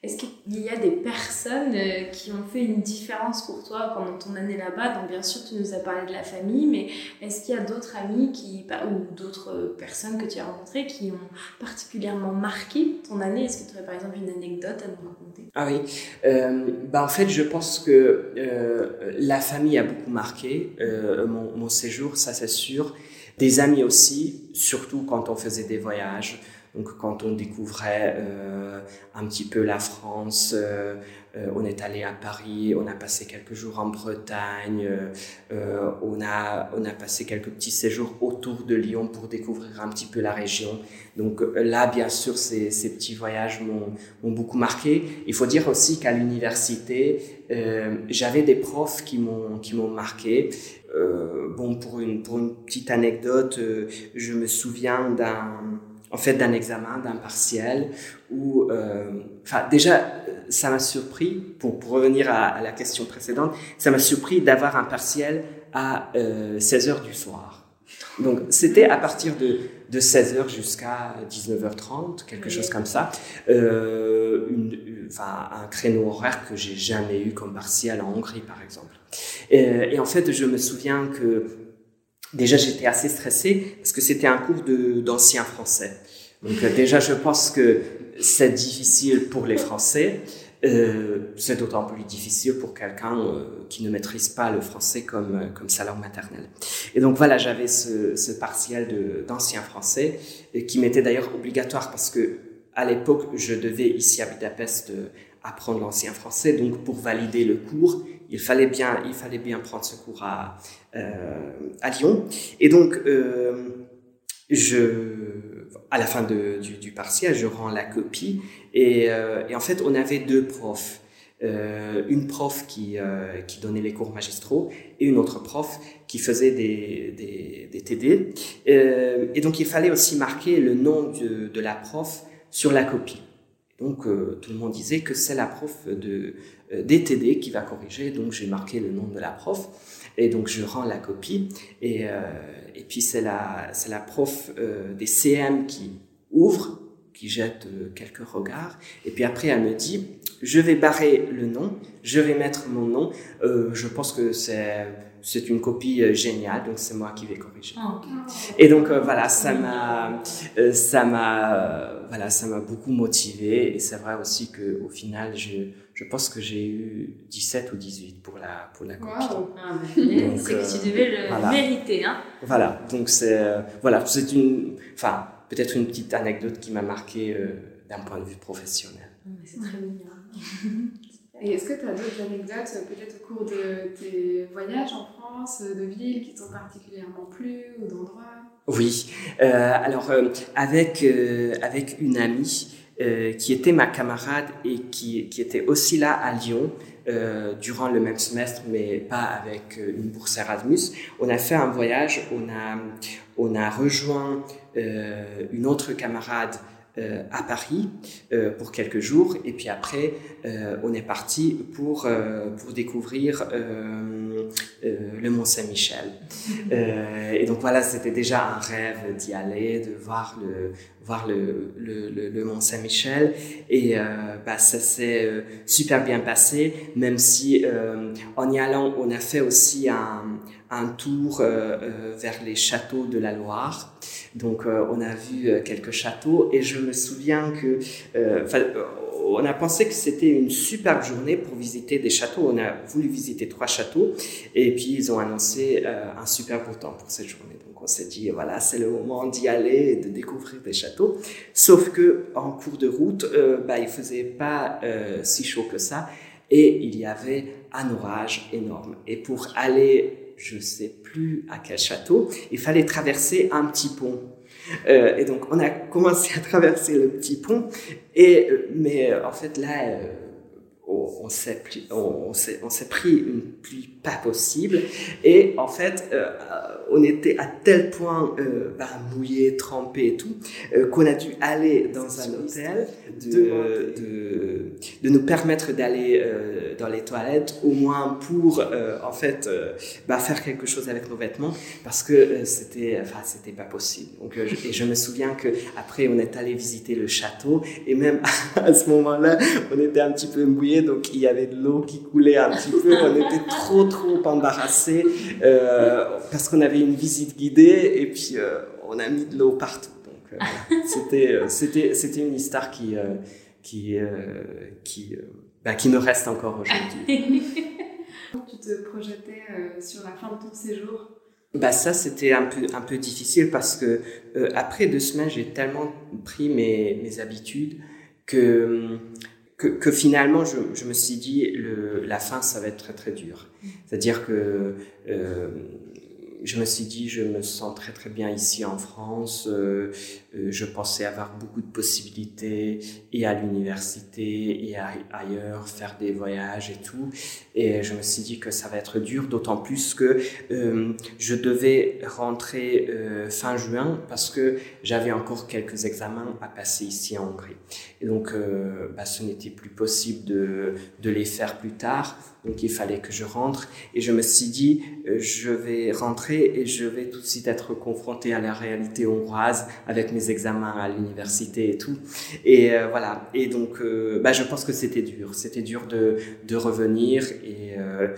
est-ce qu'il y a des personnes euh, qui ont fait une différence pour toi pendant ton année là-bas? Donc bien sûr, tu nous as parlé de la famille, mais est-ce qu'il y a d'autres amis qui ou d'autres personnes que tu as rencontrées qui ont particulièrement marqué ton année? Est-ce que tu aurais par exemple une anecdote à nous raconter? Ah oui, euh, bah en fait, je pense que euh, la famille a beaucoup marqué euh, mon, mon séjour, ça c'est sûr. Des amis aussi, surtout quand on faisait des voyages. Donc quand on découvrait euh, un petit peu la France, euh, euh, on est allé à Paris, on a passé quelques jours en Bretagne, euh, on, a, on a passé quelques petits séjours autour de Lyon pour découvrir un petit peu la région. Donc là, bien sûr, ces, ces petits voyages m'ont beaucoup marqué. Il faut dire aussi qu'à l'université, euh, j'avais des profs qui m'ont marqué. Euh, bon, pour une, pour une petite anecdote, je me souviens d'un en fait d'un examen, d'un partiel, où, euh, enfin déjà, ça m'a surpris, pour, pour revenir à, à, la question précédente, ça m'a surpris d'avoir un partiel à euh, 16 heures du soir. Donc c'était à partir de, de 16 heures jusqu'à 19h30, quelque chose comme ça, euh, une, enfin, un créneau horaire que j'ai jamais eu comme partiel en Hongrie par exemple. Et, et en fait, je me souviens que Déjà, j'étais assez stressé parce que c'était un cours d'ancien français. Donc euh, déjà, je pense que c'est difficile pour les Français. Euh, c'est d'autant plus difficile pour quelqu'un euh, qui ne maîtrise pas le français comme, euh, comme sa langue maternelle. Et donc voilà, j'avais ce, ce partiel d'ancien français qui m'était d'ailleurs obligatoire parce que à l'époque, je devais ici à Budapest apprendre l'ancien français. Donc pour valider le cours, il fallait bien, il fallait bien prendre ce cours à, euh, à Lyon. Et donc, euh, je, à la fin de, du, du, partiel, je rends la copie. Et, euh, en fait, on avait deux profs. Une prof qui, qui donnait les cours magistraux et une autre prof qui faisait des, des, des TD. Et donc, il fallait aussi marquer le nom de, de la prof sur la copie. Donc, tout le monde disait que c'est la prof de, des TD qui va corriger. Donc, j'ai marqué le nom de la prof. Et donc, je rends la copie. Et, euh, et puis, c'est la, c'est la prof euh, des CM qui ouvre, qui jette euh, quelques regards. Et puis après, elle me dit, je vais barrer le nom, je vais mettre mon nom. Euh, je pense que c'est c'est une copie euh, géniale, donc c'est moi qui vais corriger. Oh. Et donc euh, voilà, ça m'a, euh, ça m'a, voilà, ça m'a beaucoup motivé. Et c'est vrai aussi que au final, je, je pense que j'ai eu 17 ou 18 pour la, pour la copie. Wow. Ah, c'est que tu devais le voilà. mériter, hein. Voilà, donc c'est, voilà, c'est une, enfin, peut-être une petite anecdote qui m'a marqué d'un point de vue professionnel. C'est très bien. Et est-ce que tu as d'autres anecdotes, peut-être au cours de tes voyages en France, de villes qui t'ont particulièrement plu ou d'endroits? Oui. Euh, alors, euh, avec, euh, avec une amie qui était ma camarade et qui, qui était aussi là à Lyon, durant le même semestre, mais pas avec une bourse Erasmus. On a fait un voyage, on a, on a rejoint une autre camarade euh, à Paris euh, pour quelques jours et puis après euh, on est parti pour, pour découvrir le Mont Saint-Michel. et donc voilà, c'était déjà un rêve d'y aller, de voir le, voir le, le, le, Mont Saint-Michel et bah, ça s'est super bien passé, même si en y allant on a fait aussi un, un tour vers les châteaux de la Loire. Donc euh, on a vu euh, quelques châteaux et je me souviens que euh, on a pensé que c'était une superbe journée pour visiter des châteaux. On a voulu visiter trois châteaux et puis ils ont annoncé un super beau temps pour cette journée. Donc on s'est dit voilà c'est le moment d'y aller et de découvrir des châteaux. Sauf que en cours de route, bah il faisait pas si chaud que ça et il y avait un orage énorme. Et pour aller je sais plus à quel château, il fallait traverser un petit pont. Euh, et donc on a commencé à traverser le petit pont, et, euh, mais euh, en fait là, on, s'est on, s'est pris une pluie pas possible, et en fait on était à tel point bah, mouillé, trempé et tout, qu'on a dû aller dans un hôtel, de, de, de nous permettre d'aller dans les toilettes, au moins pour euh, en fait euh, bah, faire quelque chose avec nos vêtements, parce que euh, c'était, enfin, c'était pas possible. Donc, je, et je me souviens que après on est allé visiter le château, et même à ce moment-là, on était un petit peu mouillé, donc il y avait de l'eau qui coulait un petit peu. On était trop trop embarrassés parce qu'on avait une visite guidée, et puis on a mis de l'eau partout. Donc c'était, c'était, c'était une histoire qui qui, qui bah, qui me reste encore aujourd'hui. tu te projetais euh, sur la fin de ton séjour? Bah ça c'était un peu un peu difficile parce que euh, après deux semaines j'ai tellement pris mes, mes habitudes que, que, que finalement je, je, me suis dit le, la fin ça va être très très dur c'est à dire que euh, je me suis dit, je me sens très très bien ici en France. Euh, je pensais avoir beaucoup de possibilités et à l'université et ailleurs, faire des voyages et tout. Et je me suis dit que ça va être dur, d'autant plus que euh, je devais rentrer fin juin parce que j'avais encore quelques examens à passer ici en Hongrie. Et donc, bah, ce n'était plus possible de, de les faire plus tard. Donc il fallait que je rentre et je me suis dit, je vais rentrer et je vais tout de suite être confronté à la réalité hongroise avec mes examens à l'université et tout. Et euh, voilà. Et donc, euh, bah, je pense que c'était dur. C'était dur de, de revenir et, euh,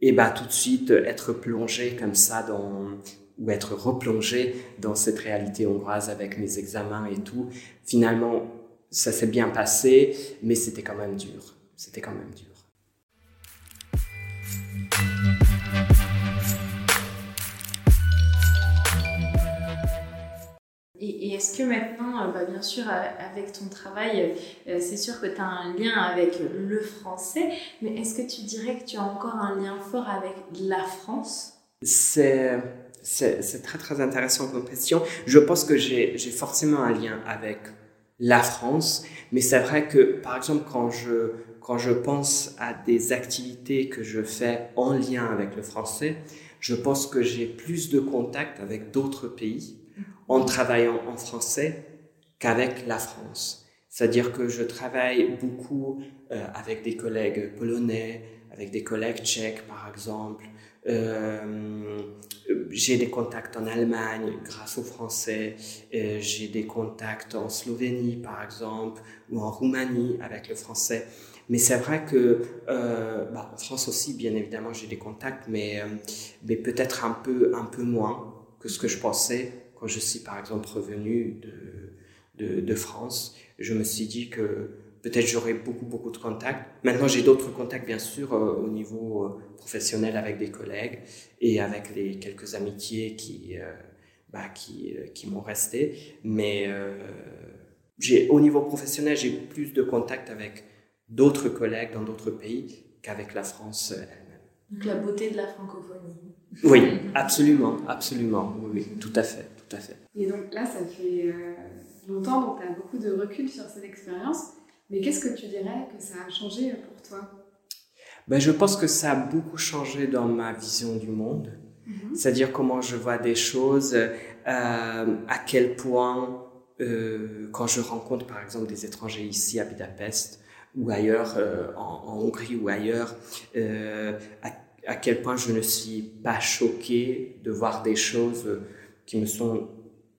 et bah, tout de suite être plongé comme ça dans ou être replongé dans cette réalité hongroise avec mes examens et tout. Finalement, ça s'est bien passé, mais c'était quand même dur. C'était quand même dur. Et, est-ce que maintenant, euh, bah, bien sûr, euh, avec ton travail, euh, c'est sûr que tu as un lien avec le français, mais est-ce que tu dirais que tu as encore un lien fort avec la France? C'est très très intéressant comme question. Je pense que j'ai forcément un lien avec la France, mais c'est vrai que par exemple quand je quand je pense à des activités que je fais en lien avec le français, je pense que j'ai plus de contact avec d'autres pays en travaillant en français qu'avec la France. C'est-à-dire que je travaille beaucoup euh, avec des collègues polonais, avec des collègues tchèques par exemple. Euh, j'ai des contacts en Allemagne grâce au français. Euh, j'ai des contacts en Slovénie par exemple ou en Roumanie avec le français. Mais c'est vrai que bah, en France aussi, bien évidemment, j'ai des contacts, mais, mais peut-être un peu, un peu moins que ce que je pensais quand je suis par exemple revenu de, de, de France, je me suis dit que peut-être j'aurais beaucoup, beaucoup de contacts. Maintenant, j'ai d'autres contacts, bien sûr, euh, au niveau euh, professionnel avec des collègues et avec les quelques amitiés qui, euh, bah, qui, qui m'ont resté. Mais, j'ai, au niveau professionnel, j'ai plus de contact avec d'autres collègues dans d'autres pays qu'avec la France elle-même. Donc la beauté de la francophonie. Oui, absolument, absolument. Oui, tout à fait, tout à fait. Et donc là, ça fait euh, longtemps, donc tu as beaucoup de recul sur cette expérience. Mais qu'est-ce que tu dirais que ça a changé pour toi? Ben, Je pense que ça a beaucoup changé dans ma vision du monde. Mhm. C'est-à-dire comment je vois des choses, euh, à quel point, euh, quand je rencontre par exemple des étrangers ici à Budapest ou ailleurs, en, en, Hongrie ou ailleurs, à, à, quel point je ne suis pas choqué de voir des choses qui me sont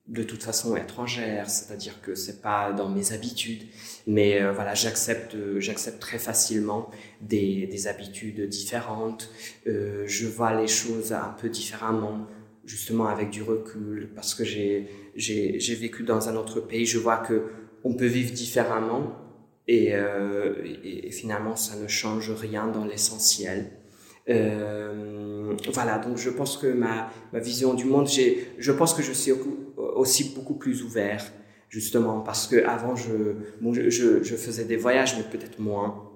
de toute façon étrangères, c'est-à-dire que c'est pas dans mes habitudes, mais euh, voilà, j'accepte, j'accepte très facilement des, des habitudes différentes. Euh, je vois les choses un peu différemment, justement avec du recul, parce que j'ai, j'ai, j'ai vécu dans un autre pays. Je vois que on peut vivre différemment euh, et, et finalement ça ne change rien dans l'essentiel. Euh, voilà, donc je pense que ma, ma vision du monde, je pense que je suis aussi beaucoup plus ouvert, justement, parce que avant je, bon, je, je, faisais des voyages, mais peut-être moins.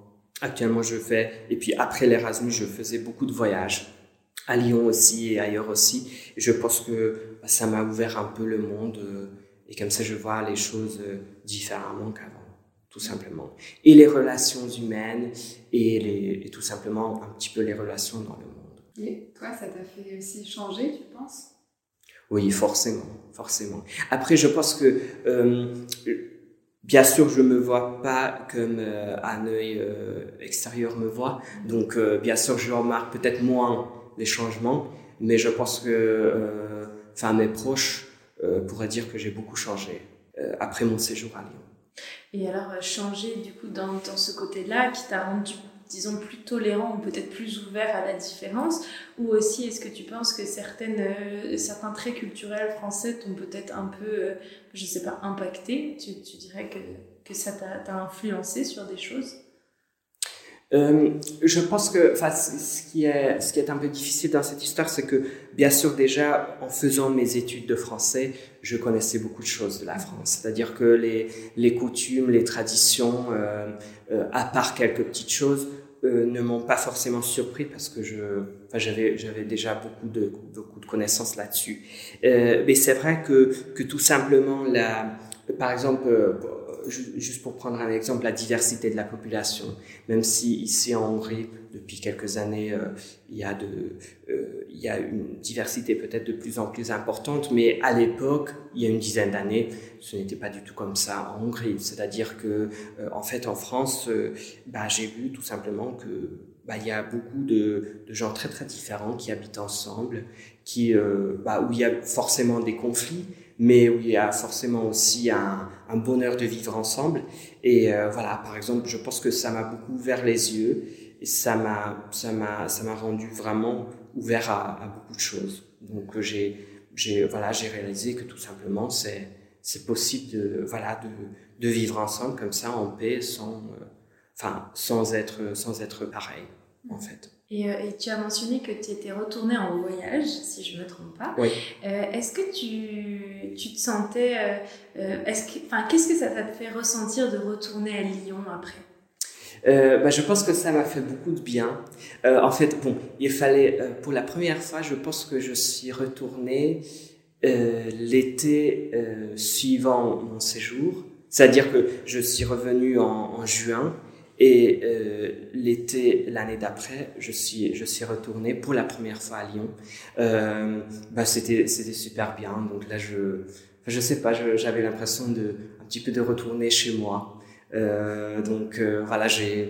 Actuellement, je fais, et puis après l'Erasmus, je faisais beaucoup de voyages à Lyon aussi et ailleurs aussi. Je pense que bah, ça m'a ouvert un peu le monde euh, et comme ça, je vois les choses euh, différemment qu'avant tout simplement. Et les relations humaines et, les, et tout simplement un petit peu les relations dans le monde. Et toi, ça t'a fait aussi changer, tu penses? Oui, forcément, forcément. Après, je pense que, euh, bien sûr, je me vois pas comme euh, un œil euh, extérieur me voit. Donc, bien sûr, je remarque peut-être moins les changements, mais je pense que, enfin, mes proches pourraient dire que j'ai beaucoup changé après mon séjour à Lyon. Et alors, euh, changer du coup dans, dans ce côté-là qui t'a rendu, disons, plus tolérant ou peut-être plus ouvert à la différence Ou aussi, est-ce que tu penses que certaines, euh, certains traits culturels français t'ont peut-être un peu, euh, je sais pas, impacté? Tu, tu dirais que, que ça t'a influencé sur des choses? Euh, je pense que, ce qui est, ce qui est un peu difficile dans cette histoire, c'est que, bien sûr, déjà, en faisant mes études de français, je connaissais beaucoup de choses de la France. C'est-à-dire que les, coutumes, les traditions, euh, euh, à part quelques petites choses, euh, ne m'ont pas forcément surpris parce que enfin, j'avais, j'avais déjà beaucoup de, beaucoup de connaissances là-dessus. Mais c'est vrai que, que tout simplement, la, par exemple, juste pour prendre un exemple, la diversité de la population. Même si ici en Hongrie, depuis quelques années, euh, il, y a de, euh, il y a une diversité peut-être de plus en plus importante, mais à l'époque, il y a une dizaine d'années, ce n'était pas du tout comme ça en Hongrie. C'est-à-dire que, euh, en fait, en France, bah, j'ai vu tout simplement que bah, il y a beaucoup de, gens très très différents qui habitent ensemble, qui, bah, où il y a forcément des conflits, mais où il y a forcément aussi un, un bonheur de vivre ensemble. Et euh, voilà, par exemple, je pense que ça m'a beaucoup ouvert les yeux et ça m'a ça m'a ça m'a rendu vraiment ouvert à, à beaucoup de choses. Donc j'ai j'ai voilà j'ai réalisé que tout simplement c'est c'est possible de voilà de de vivre ensemble comme ça en paix sans euh, enfin sans être sans être pareil en fait. Et, euh, et, tu as mentionné que tu étais retourné en voyage, si je ne me trompe pas. Oui. Euh, est-ce que tu, tu te sentais. Euh, est-ce que, qu'est-ce que ça t'a fait ressentir de retourner à Lyon après? Euh, bah, je pense que ça m'a fait beaucoup de bien. En fait, bon, il fallait, pour la première fois, je pense que je suis retourné l'été suivant mon séjour. C'est-à-dire que je suis revenu en, en juin et euh, l'été, l'année d'après, je suis, je suis retourné pour la première fois à Lyon. Euh, bah c'était, c'était super bien. Donc là, je, je sais pas, j'avais l'impression de, un petit peu de retourner chez moi. Euh, donc euh, voilà, j'ai,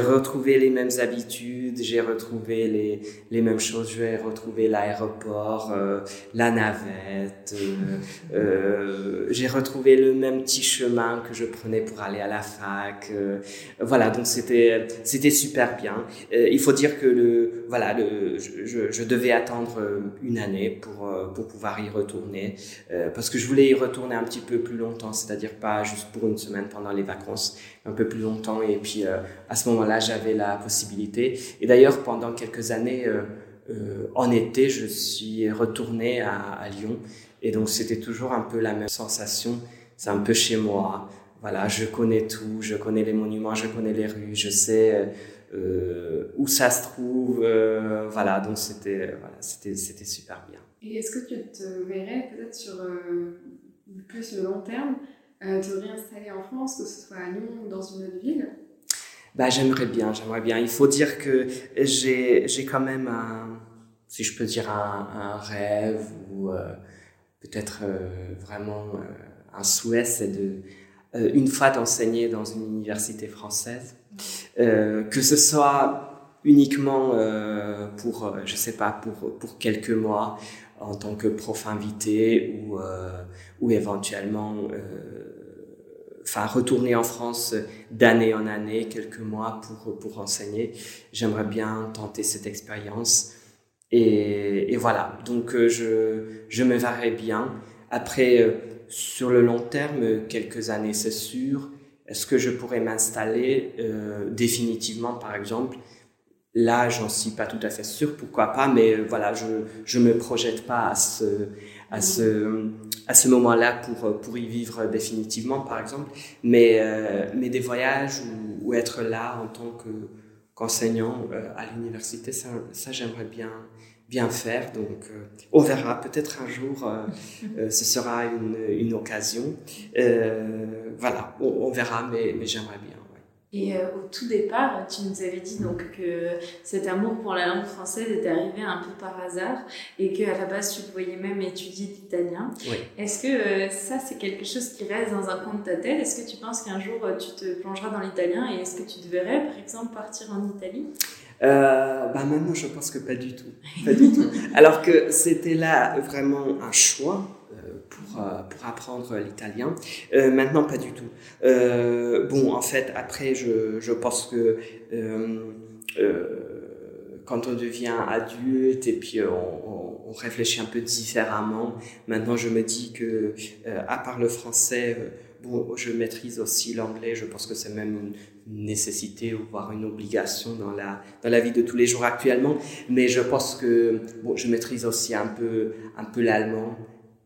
retrouvé les mêmes habitudes, j'ai retrouvé les, les mêmes choses, j'ai retrouvé l'aéroport, euh, la navette, euh, euh, j'ai retrouvé le même petit chemin que je prenais pour aller à la fac. Euh, voilà, donc c'était, c'était super bien. il faut dire que le, voilà, le, je, je devais attendre une année pour, pour pouvoir y retourner, parce que je voulais y retourner un petit peu plus longtemps, c'est-à-dire pas juste pour une semaine pendant les vacances, un peu plus longtemps. Et puis euh, à ce moment-là, j'avais la possibilité. Et d'ailleurs, pendant quelques années, euh, euh, en été, je suis retourné à, Lyon. Et donc c'était toujours un peu la même sensation, c'est un peu chez moi. Voilà, je connais tout, je connais les monuments, je connais les rues, je sais où ça se trouve. Voilà, donc c'était voilà, super bien. Et est-ce que tu te verrais peut-être sur euh, plus le long terme te réinstaller en France, que ce soit à Lyon ou dans une autre ville bah, j'aimerais bien, j'aimerais bien. Il faut dire que j'ai, quand même un, si je peux dire, un, rêve ou peut-être vraiment un souhait, c'est de, une fois d'enseigner dans une université française. Euh, que ce soit uniquement euh, pour, euh, je sais pas, pour, pour quelques mois en tant que prof invité ou, ou éventuellement enfin retourner en France d'année en année, quelques mois pour, pour enseigner. J'aimerais bien tenter cette expérience. Et, et, voilà, donc je, je me verrai bien. Après, sur le long terme, quelques années, c'est sûr. Est-ce que je pourrais m'installer? Euh, définitivement, par exemple Là, j'en suis pas tout à fait sûr, pourquoi pas, mais euh, voilà, je je me projette pas à ce à ce à ce moment-là pour pour y vivre définitivement, par exemple. Mais euh, mais des voyages ou, être là en tant que qu'enseignant euh, à l'université, ça j'aimerais bien bien faire. Donc, euh, on verra. Peut-être un jour, euh, euh, ce sera une, une occasion. voilà, on, verra, mais j'aimerais bien. Et au tout départ, tu nous avais dit donc que cet amour pour la langue française était arrivé un peu par hasard et qu'à la base tu voyais même étudier l'italien. Oui. Est-ce que ça c'est quelque chose qui reste dans un coin de ta tête? Est-ce que tu penses qu'un jour tu te plongeras dans l'italien et est-ce que tu te verrais par exemple partir en Italie? Euh, bah maintenant, je pense que pas du tout. Pas du tout. Alors que c'était là vraiment un choix euh, pour, euh, pour apprendre l'italien. Euh, maintenant, pas du tout. Euh, bon, en fait, après, je, je pense que quand on devient adulte et puis on, on, réfléchit un peu différemment, maintenant, je me dis que, à part le français, bon, je maîtrise aussi l'anglais. Je pense que c'est même une, nécessité ou voire une obligation dans la, dans la vie de tous les jours actuellement. Mais je pense que bon, je maîtrise aussi un peu, un peu l'allemand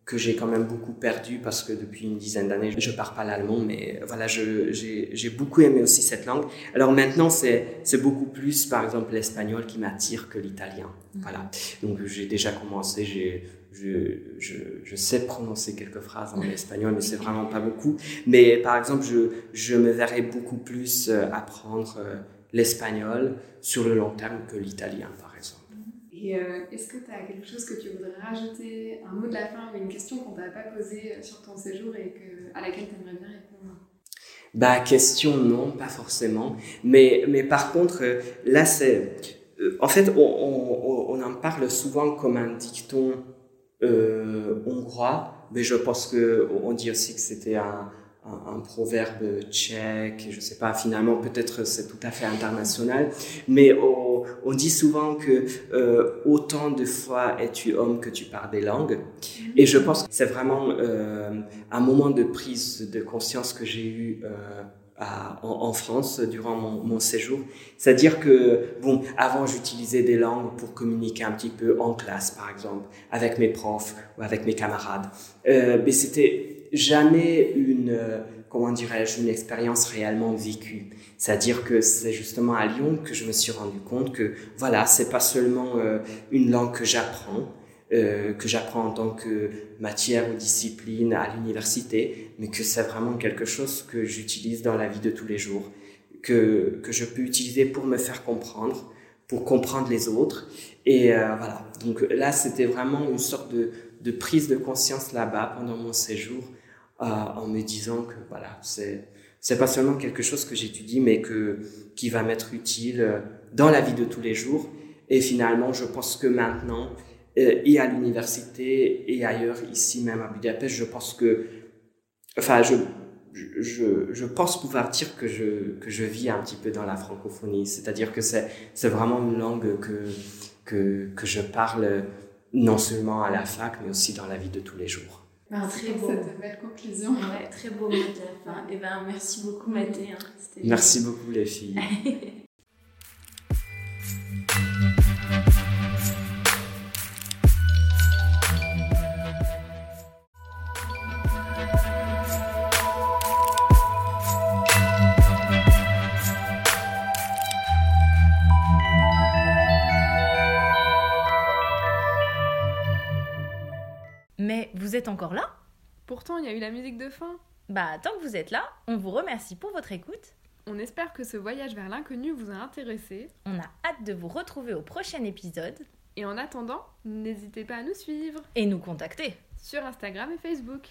que j'ai quand même beaucoup perdu parce que depuis une dizaine d'années, je parle pas l'allemand, mais voilà, j'ai beaucoup aimé aussi cette langue. Alors maintenant, c'est beaucoup plus, par exemple, l'espagnol qui m'attire que l'italien. Voilà. Donc j'ai déjà commencé, j'ai je, je, je, sais prononcer quelques phrases en espagnol, mais c'est vraiment pas beaucoup. Mais par exemple, je, je me verrais beaucoup plus euh, apprendre euh, l'espagnol sur le long terme que l'italien, par exemple. Euh, est-ce que tu as quelque chose que tu voudrais rajouter, un mot de la fin ou une question qu'on t'a pas posée sur ton séjour et à laquelle tu aimerais bien répondre? Bah, question, non, pas forcément. Mais, mais par contre, là, c'est. En fait, on, on, on en parle souvent comme un dicton euh, hongrois, mais je pense que on dit aussi que c'était un, un, proverbe tchèque, je sais pas, finalement peut-être c'est tout à fait international, mais on, dit souvent que euh, autant de fois es-tu homme que tu parles des langues, et je pense que c'est vraiment euh, un moment de prise de conscience que j'ai eu euh, en, France durant mon, séjour. C'est-à-dire que, bon, avant j'utilisais des langues pour communiquer un petit peu en classe, par exemple, avec mes profs ou avec mes camarades. Mais c'était jamais une, euh, comment dirais-je, une expérience réellement vécue. C'est-à-dire que c'est justement à Lyon que je me suis rendu compte que, voilà, c'est pas seulement euh, une langue que j'apprends, euh, que j'apprends en tant que matière ou discipline à l'université, mais que c'est vraiment quelque chose que j'utilise dans la vie de tous les jours, que, que je peux utiliser pour me faire comprendre, pour comprendre les autres. Et euh, voilà, donc là, c'était vraiment une sorte de, de prise de conscience là-bas pendant mon séjour, en me disant que voilà, c'est c'est pas seulement quelque chose que j'étudie, mais que qui va m'être utile euh, dans la vie de tous les jours. Et finalement, je pense que maintenant, euh, et à l'université et ailleurs, ici même à Budapest, je pense que, enfin, je, je, je pense pouvoir dire que je, que je vis un petit peu dans la francophonie. C'est-à-dire que c'est, c'est vraiment une langue que, que, que je parle non seulement à la fac, mais aussi dans la vie de tous les jours. Ben, très beau. Cette belle conclusion. Ouais, très beau mot de la fin. Et ben, merci beaucoup, Mathé. Hein. Merci beaucoup, les filles. êtes encore là Pourtant, il y a eu la musique de fin. Bah, tant que vous êtes là, on vous remercie pour votre écoute. On espère que ce voyage vers l'inconnu vous a intéressé. On a hâte de vous retrouver au prochain épisode. Et en attendant, n'hésitez pas à nous suivre Et nous contacter sur Instagram et Facebook.